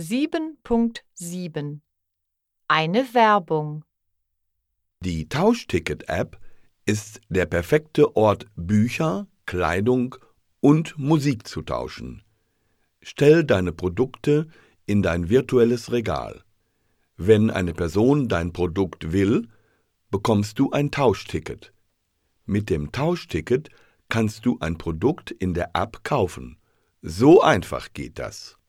7.7 Eine Werbung Die Tauschticket-App ist der perfekte Ort, Bücher, Kleidung und Musik zu tauschen. Stell deine Produkte in dein virtuelles Regal. Wenn eine Person dein Produkt will, bekommst du ein Tauschticket. Mit dem Tauschticket kannst du ein Produkt in der App kaufen. So einfach geht das.